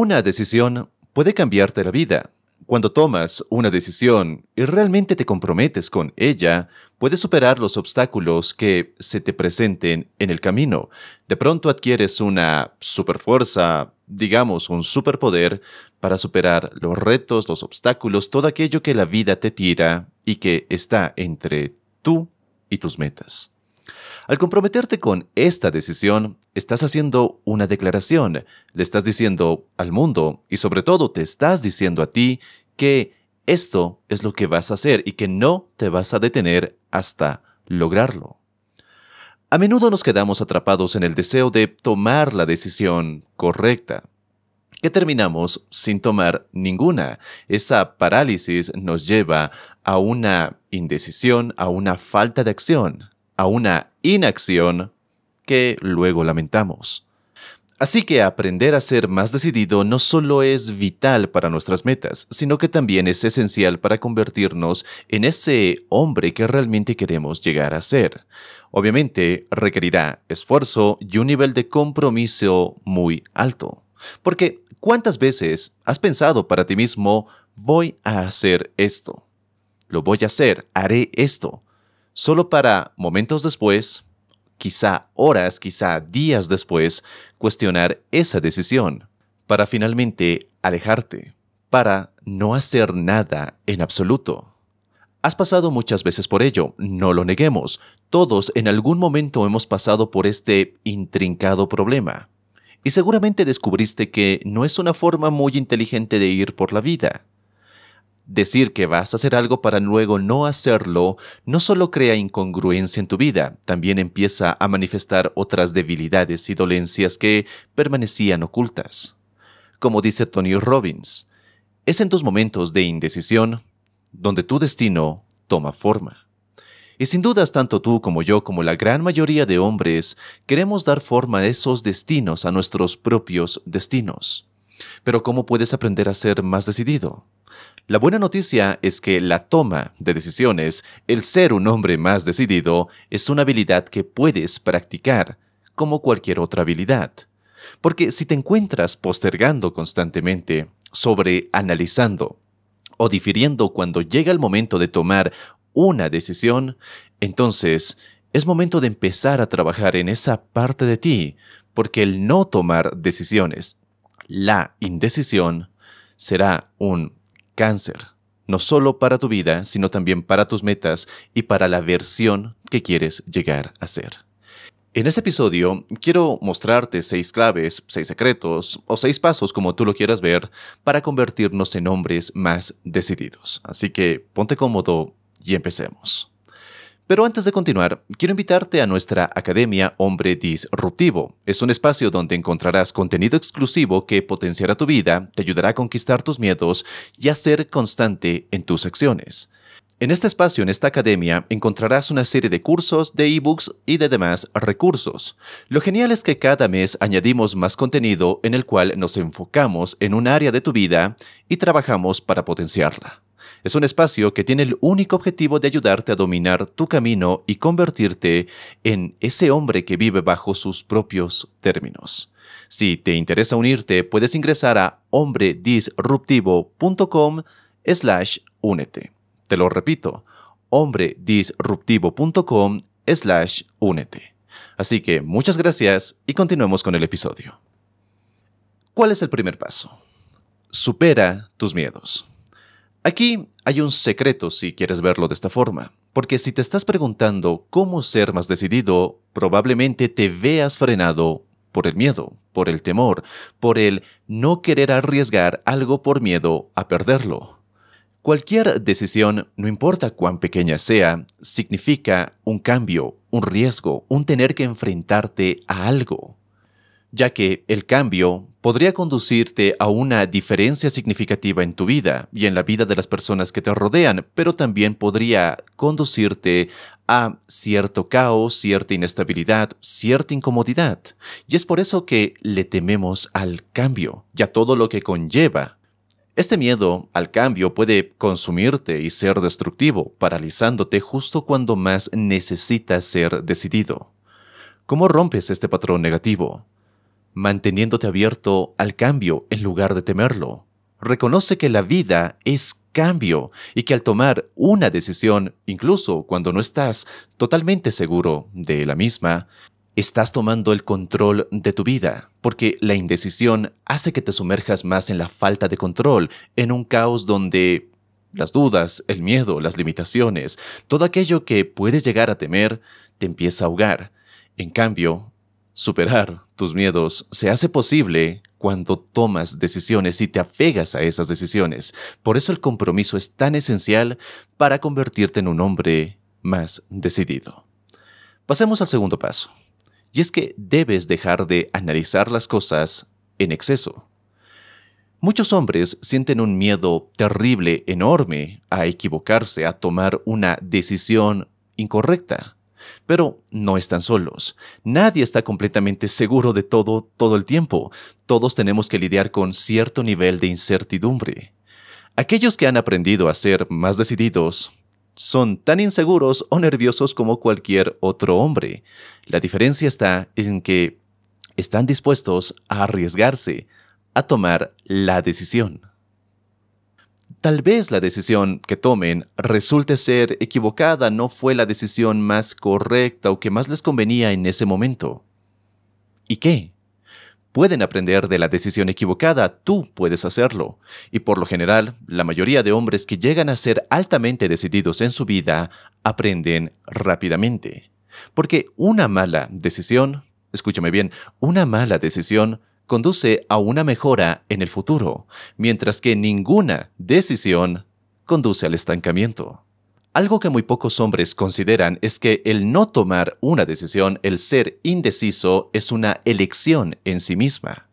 Una decisión puede cambiarte la vida. Cuando tomas una decisión y realmente te comprometes con ella, puedes superar los obstáculos que se te presenten en el camino. De pronto adquieres una superfuerza, digamos un superpoder, para superar los retos, los obstáculos, todo aquello que la vida te tira y que está entre tú y tus metas. Al comprometerte con esta decisión, estás haciendo una declaración, le estás diciendo al mundo y sobre todo te estás diciendo a ti que esto es lo que vas a hacer y que no te vas a detener hasta lograrlo. A menudo nos quedamos atrapados en el deseo de tomar la decisión correcta, que terminamos sin tomar ninguna. Esa parálisis nos lleva a una indecisión, a una falta de acción a una inacción que luego lamentamos. Así que aprender a ser más decidido no solo es vital para nuestras metas, sino que también es esencial para convertirnos en ese hombre que realmente queremos llegar a ser. Obviamente requerirá esfuerzo y un nivel de compromiso muy alto. Porque ¿cuántas veces has pensado para ti mismo, voy a hacer esto? Lo voy a hacer, haré esto solo para momentos después, quizá horas, quizá días después, cuestionar esa decisión, para finalmente alejarte, para no hacer nada en absoluto. Has pasado muchas veces por ello, no lo neguemos, todos en algún momento hemos pasado por este intrincado problema. Y seguramente descubriste que no es una forma muy inteligente de ir por la vida. Decir que vas a hacer algo para luego no hacerlo no solo crea incongruencia en tu vida, también empieza a manifestar otras debilidades y dolencias que permanecían ocultas. Como dice Tony Robbins, es en tus momentos de indecisión donde tu destino toma forma. Y sin dudas tanto tú como yo como la gran mayoría de hombres queremos dar forma a esos destinos, a nuestros propios destinos. Pero ¿cómo puedes aprender a ser más decidido? La buena noticia es que la toma de decisiones, el ser un hombre más decidido, es una habilidad que puedes practicar, como cualquier otra habilidad. Porque si te encuentras postergando constantemente, sobre analizando o difiriendo cuando llega el momento de tomar una decisión, entonces es momento de empezar a trabajar en esa parte de ti, porque el no tomar decisiones, la indecisión, será un cáncer, no solo para tu vida, sino también para tus metas y para la versión que quieres llegar a ser. En este episodio quiero mostrarte seis claves, seis secretos o seis pasos como tú lo quieras ver para convertirnos en hombres más decididos. Así que ponte cómodo y empecemos. Pero antes de continuar, quiero invitarte a nuestra Academia Hombre Disruptivo. Es un espacio donde encontrarás contenido exclusivo que potenciará tu vida, te ayudará a conquistar tus miedos y a ser constante en tus acciones. En este espacio, en esta academia, encontrarás una serie de cursos, de ebooks y de demás recursos. Lo genial es que cada mes añadimos más contenido en el cual nos enfocamos en un área de tu vida y trabajamos para potenciarla. Es un espacio que tiene el único objetivo de ayudarte a dominar tu camino y convertirte en ese hombre que vive bajo sus propios términos. Si te interesa unirte, puedes ingresar a hombredisruptivo.com slash únete. Te lo repito, hombredisruptivo.com slash únete. Así que muchas gracias y continuemos con el episodio. ¿Cuál es el primer paso? Supera tus miedos. Aquí hay un secreto si quieres verlo de esta forma, porque si te estás preguntando cómo ser más decidido, probablemente te veas frenado por el miedo, por el temor, por el no querer arriesgar algo por miedo a perderlo. Cualquier decisión, no importa cuán pequeña sea, significa un cambio, un riesgo, un tener que enfrentarte a algo, ya que el cambio podría conducirte a una diferencia significativa en tu vida y en la vida de las personas que te rodean, pero también podría conducirte a cierto caos, cierta inestabilidad, cierta incomodidad. Y es por eso que le tememos al cambio y a todo lo que conlleva este miedo al cambio puede consumirte y ser destructivo, paralizándote justo cuando más necesitas ser decidido. ¿Cómo rompes este patrón negativo? Manteniéndote abierto al cambio en lugar de temerlo. Reconoce que la vida es cambio y que al tomar una decisión, incluso cuando no estás totalmente seguro de la misma, estás tomando el control de tu vida, porque la indecisión hace que te sumerjas más en la falta de control, en un caos donde las dudas, el miedo, las limitaciones, todo aquello que puedes llegar a temer, te empieza a ahogar. En cambio, superar tus miedos se hace posible cuando tomas decisiones y te apegas a esas decisiones. Por eso el compromiso es tan esencial para convertirte en un hombre más decidido. Pasemos al segundo paso. Y es que debes dejar de analizar las cosas en exceso. Muchos hombres sienten un miedo terrible, enorme, a equivocarse, a tomar una decisión incorrecta. Pero no están solos. Nadie está completamente seguro de todo todo el tiempo. Todos tenemos que lidiar con cierto nivel de incertidumbre. Aquellos que han aprendido a ser más decididos son tan inseguros o nerviosos como cualquier otro hombre. La diferencia está en que están dispuestos a arriesgarse, a tomar la decisión. Tal vez la decisión que tomen resulte ser equivocada, no fue la decisión más correcta o que más les convenía en ese momento. ¿Y qué? pueden aprender de la decisión equivocada, tú puedes hacerlo. Y por lo general, la mayoría de hombres que llegan a ser altamente decididos en su vida aprenden rápidamente. Porque una mala decisión, escúchame bien, una mala decisión conduce a una mejora en el futuro, mientras que ninguna decisión conduce al estancamiento. Algo que muy pocos hombres consideran es que el no tomar una decisión, el ser indeciso, es una elección en sí misma.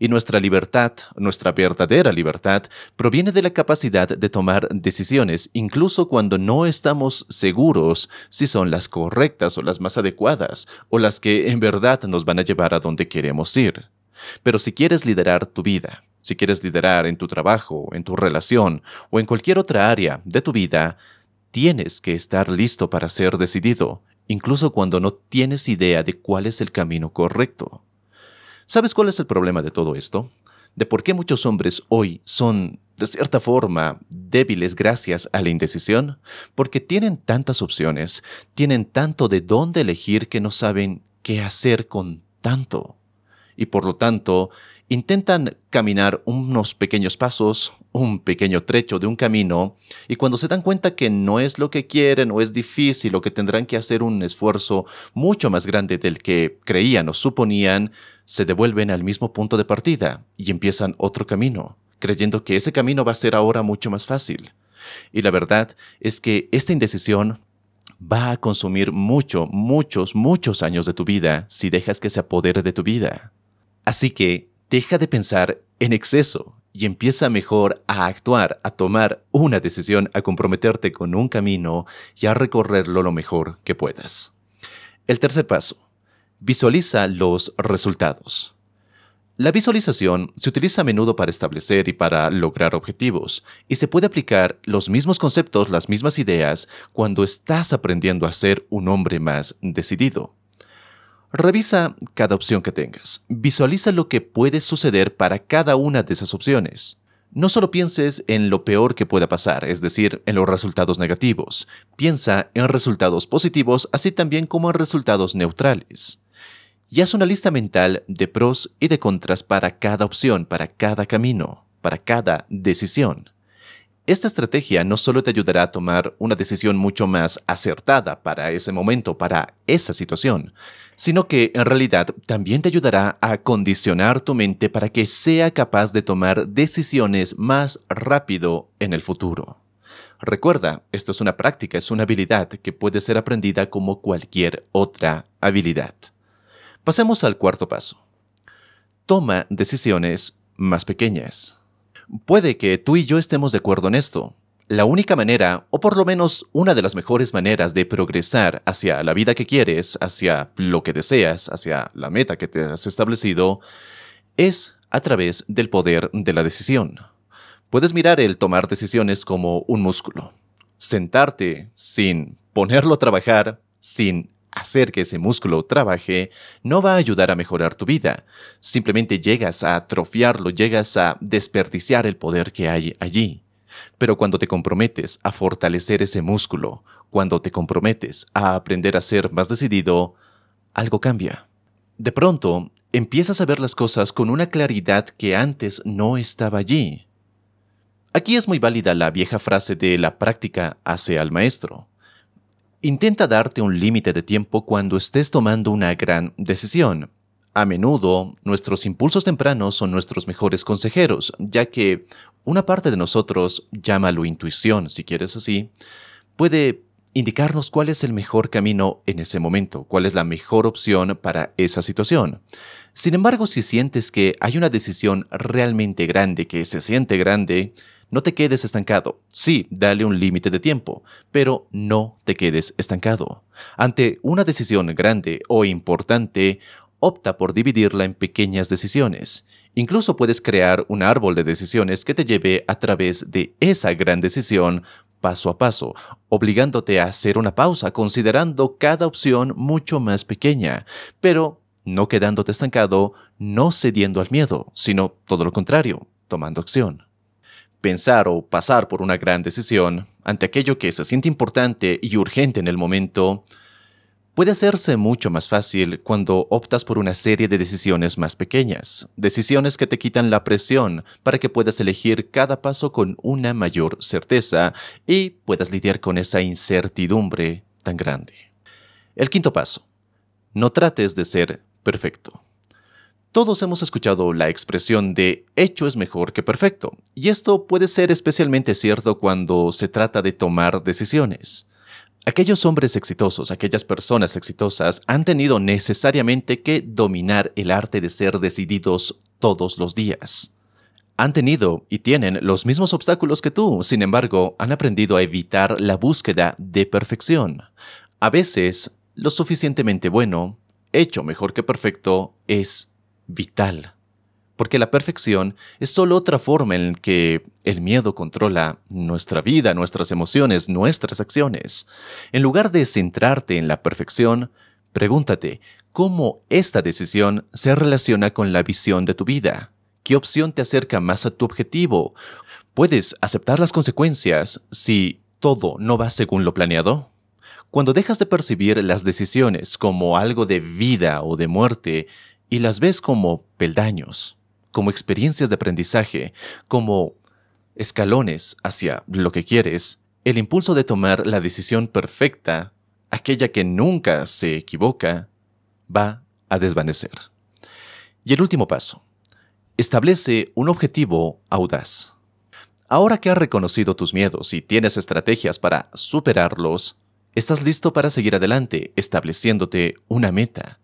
Y nuestra libertad, nuestra verdadera libertad, proviene de la capacidad de tomar decisiones, incluso cuando no estamos seguros si son las correctas o las más adecuadas, o las que en verdad nos van a llevar a donde queremos ir. Pero si quieres liderar tu vida, si quieres liderar en tu trabajo, en tu relación o en cualquier otra área de tu vida, Tienes que estar listo para ser decidido, incluso cuando no tienes idea de cuál es el camino correcto. ¿Sabes cuál es el problema de todo esto? De por qué muchos hombres hoy son, de cierta forma, débiles gracias a la indecisión? Porque tienen tantas opciones, tienen tanto de dónde elegir que no saben qué hacer con tanto. Y por lo tanto, intentan caminar unos pequeños pasos, un pequeño trecho de un camino, y cuando se dan cuenta que no es lo que quieren o es difícil o que tendrán que hacer un esfuerzo mucho más grande del que creían o suponían, se devuelven al mismo punto de partida y empiezan otro camino, creyendo que ese camino va a ser ahora mucho más fácil. Y la verdad es que esta indecisión va a consumir mucho, muchos, muchos años de tu vida si dejas que se apodere de tu vida. Así que deja de pensar en exceso y empieza mejor a actuar, a tomar una decisión, a comprometerte con un camino y a recorrerlo lo mejor que puedas. El tercer paso. Visualiza los resultados. La visualización se utiliza a menudo para establecer y para lograr objetivos, y se puede aplicar los mismos conceptos, las mismas ideas, cuando estás aprendiendo a ser un hombre más decidido. Revisa cada opción que tengas. Visualiza lo que puede suceder para cada una de esas opciones. No solo pienses en lo peor que pueda pasar, es decir, en los resultados negativos. Piensa en resultados positivos, así también como en resultados neutrales. Y haz una lista mental de pros y de contras para cada opción, para cada camino, para cada decisión. Esta estrategia no solo te ayudará a tomar una decisión mucho más acertada para ese momento, para esa situación, sino que en realidad también te ayudará a condicionar tu mente para que sea capaz de tomar decisiones más rápido en el futuro. Recuerda, esto es una práctica, es una habilidad que puede ser aprendida como cualquier otra habilidad. Pasemos al cuarto paso. Toma decisiones más pequeñas. Puede que tú y yo estemos de acuerdo en esto. La única manera, o por lo menos una de las mejores maneras de progresar hacia la vida que quieres, hacia lo que deseas, hacia la meta que te has establecido, es a través del poder de la decisión. Puedes mirar el tomar decisiones como un músculo. Sentarte sin ponerlo a trabajar, sin hacer que ese músculo trabaje, no va a ayudar a mejorar tu vida. Simplemente llegas a atrofiarlo, llegas a desperdiciar el poder que hay allí. Pero cuando te comprometes a fortalecer ese músculo, cuando te comprometes a aprender a ser más decidido, algo cambia. De pronto, empiezas a ver las cosas con una claridad que antes no estaba allí. Aquí es muy válida la vieja frase de la práctica hace al maestro. Intenta darte un límite de tiempo cuando estés tomando una gran decisión. A menudo, nuestros impulsos tempranos son nuestros mejores consejeros, ya que una parte de nosotros, llámalo intuición si quieres así, puede indicarnos cuál es el mejor camino en ese momento, cuál es la mejor opción para esa situación. Sin embargo, si sientes que hay una decisión realmente grande, que se siente grande, no te quedes estancado. Sí, dale un límite de tiempo, pero no te quedes estancado. Ante una decisión grande o importante, opta por dividirla en pequeñas decisiones. Incluso puedes crear un árbol de decisiones que te lleve a través de esa gran decisión paso a paso, obligándote a hacer una pausa considerando cada opción mucho más pequeña, pero no quedándote estancado, no cediendo al miedo, sino todo lo contrario, tomando acción. Pensar o pasar por una gran decisión ante aquello que se siente importante y urgente en el momento puede hacerse mucho más fácil cuando optas por una serie de decisiones más pequeñas, decisiones que te quitan la presión para que puedas elegir cada paso con una mayor certeza y puedas lidiar con esa incertidumbre tan grande. El quinto paso. No trates de ser perfecto. Todos hemos escuchado la expresión de hecho es mejor que perfecto, y esto puede ser especialmente cierto cuando se trata de tomar decisiones. Aquellos hombres exitosos, aquellas personas exitosas han tenido necesariamente que dominar el arte de ser decididos todos los días. Han tenido y tienen los mismos obstáculos que tú, sin embargo, han aprendido a evitar la búsqueda de perfección. A veces, lo suficientemente bueno, hecho mejor que perfecto, es vital. Porque la perfección es solo otra forma en que el miedo controla nuestra vida, nuestras emociones, nuestras acciones. En lugar de centrarte en la perfección, pregúntate cómo esta decisión se relaciona con la visión de tu vida. ¿Qué opción te acerca más a tu objetivo? ¿Puedes aceptar las consecuencias si todo no va según lo planeado? Cuando dejas de percibir las decisiones como algo de vida o de muerte y las ves como peldaños, como experiencias de aprendizaje, como escalones hacia lo que quieres, el impulso de tomar la decisión perfecta, aquella que nunca se equivoca, va a desvanecer. Y el último paso. Establece un objetivo audaz. Ahora que has reconocido tus miedos y tienes estrategias para superarlos, estás listo para seguir adelante estableciéndote una meta,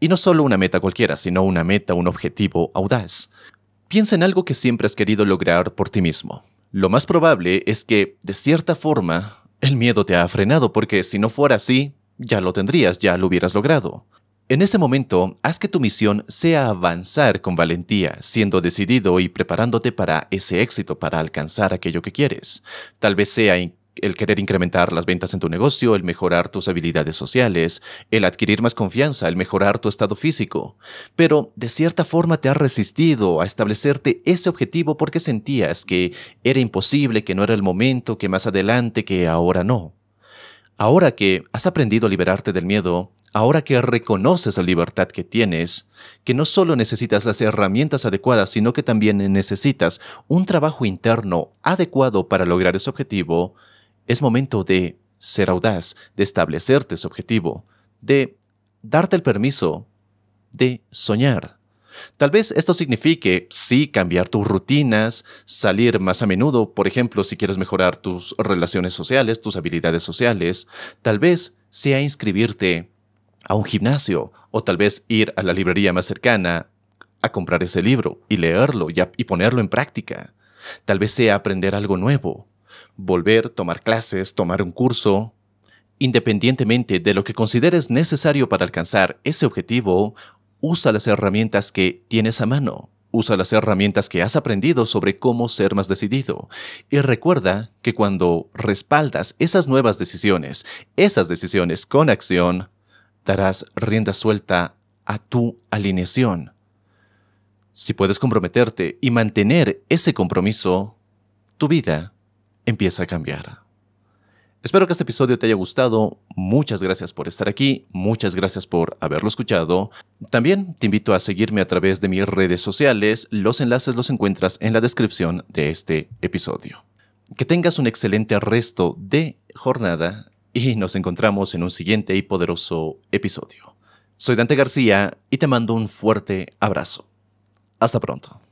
y no solo una meta cualquiera, sino una meta, un objetivo audaz. Piensa en algo que siempre has querido lograr por ti mismo. Lo más probable es que, de cierta forma, el miedo te ha frenado porque si no fuera así, ya lo tendrías, ya lo hubieras logrado. En ese momento, haz que tu misión sea avanzar con valentía, siendo decidido y preparándote para ese éxito, para alcanzar aquello que quieres. Tal vez sea el querer incrementar las ventas en tu negocio, el mejorar tus habilidades sociales, el adquirir más confianza, el mejorar tu estado físico. Pero de cierta forma te has resistido a establecerte ese objetivo porque sentías que era imposible, que no era el momento, que más adelante, que ahora no. Ahora que has aprendido a liberarte del miedo, ahora que reconoces la libertad que tienes, que no solo necesitas las herramientas adecuadas, sino que también necesitas un trabajo interno adecuado para lograr ese objetivo, es momento de ser audaz, de establecerte ese objetivo, de darte el permiso de soñar. Tal vez esto signifique, sí, cambiar tus rutinas, salir más a menudo, por ejemplo, si quieres mejorar tus relaciones sociales, tus habilidades sociales. Tal vez sea inscribirte a un gimnasio o tal vez ir a la librería más cercana a comprar ese libro y leerlo y, y ponerlo en práctica. Tal vez sea aprender algo nuevo, volver, tomar clases, tomar un curso. Independientemente de lo que consideres necesario para alcanzar ese objetivo, usa las herramientas que tienes a mano. Usa las herramientas que has aprendido sobre cómo ser más decidido. Y recuerda que cuando respaldas esas nuevas decisiones, esas decisiones con acción, darás rienda suelta a tu alineación. Si puedes comprometerte y mantener ese compromiso, tu vida empieza a cambiar. Espero que este episodio te haya gustado. Muchas gracias por estar aquí. Muchas gracias por haberlo escuchado. También te invito a seguirme a través de mis redes sociales. Los enlaces los encuentras en la descripción de este episodio. Que tengas un excelente resto de jornada y nos encontramos en un siguiente y poderoso episodio. Soy Dante García y te mando un fuerte abrazo. Hasta pronto.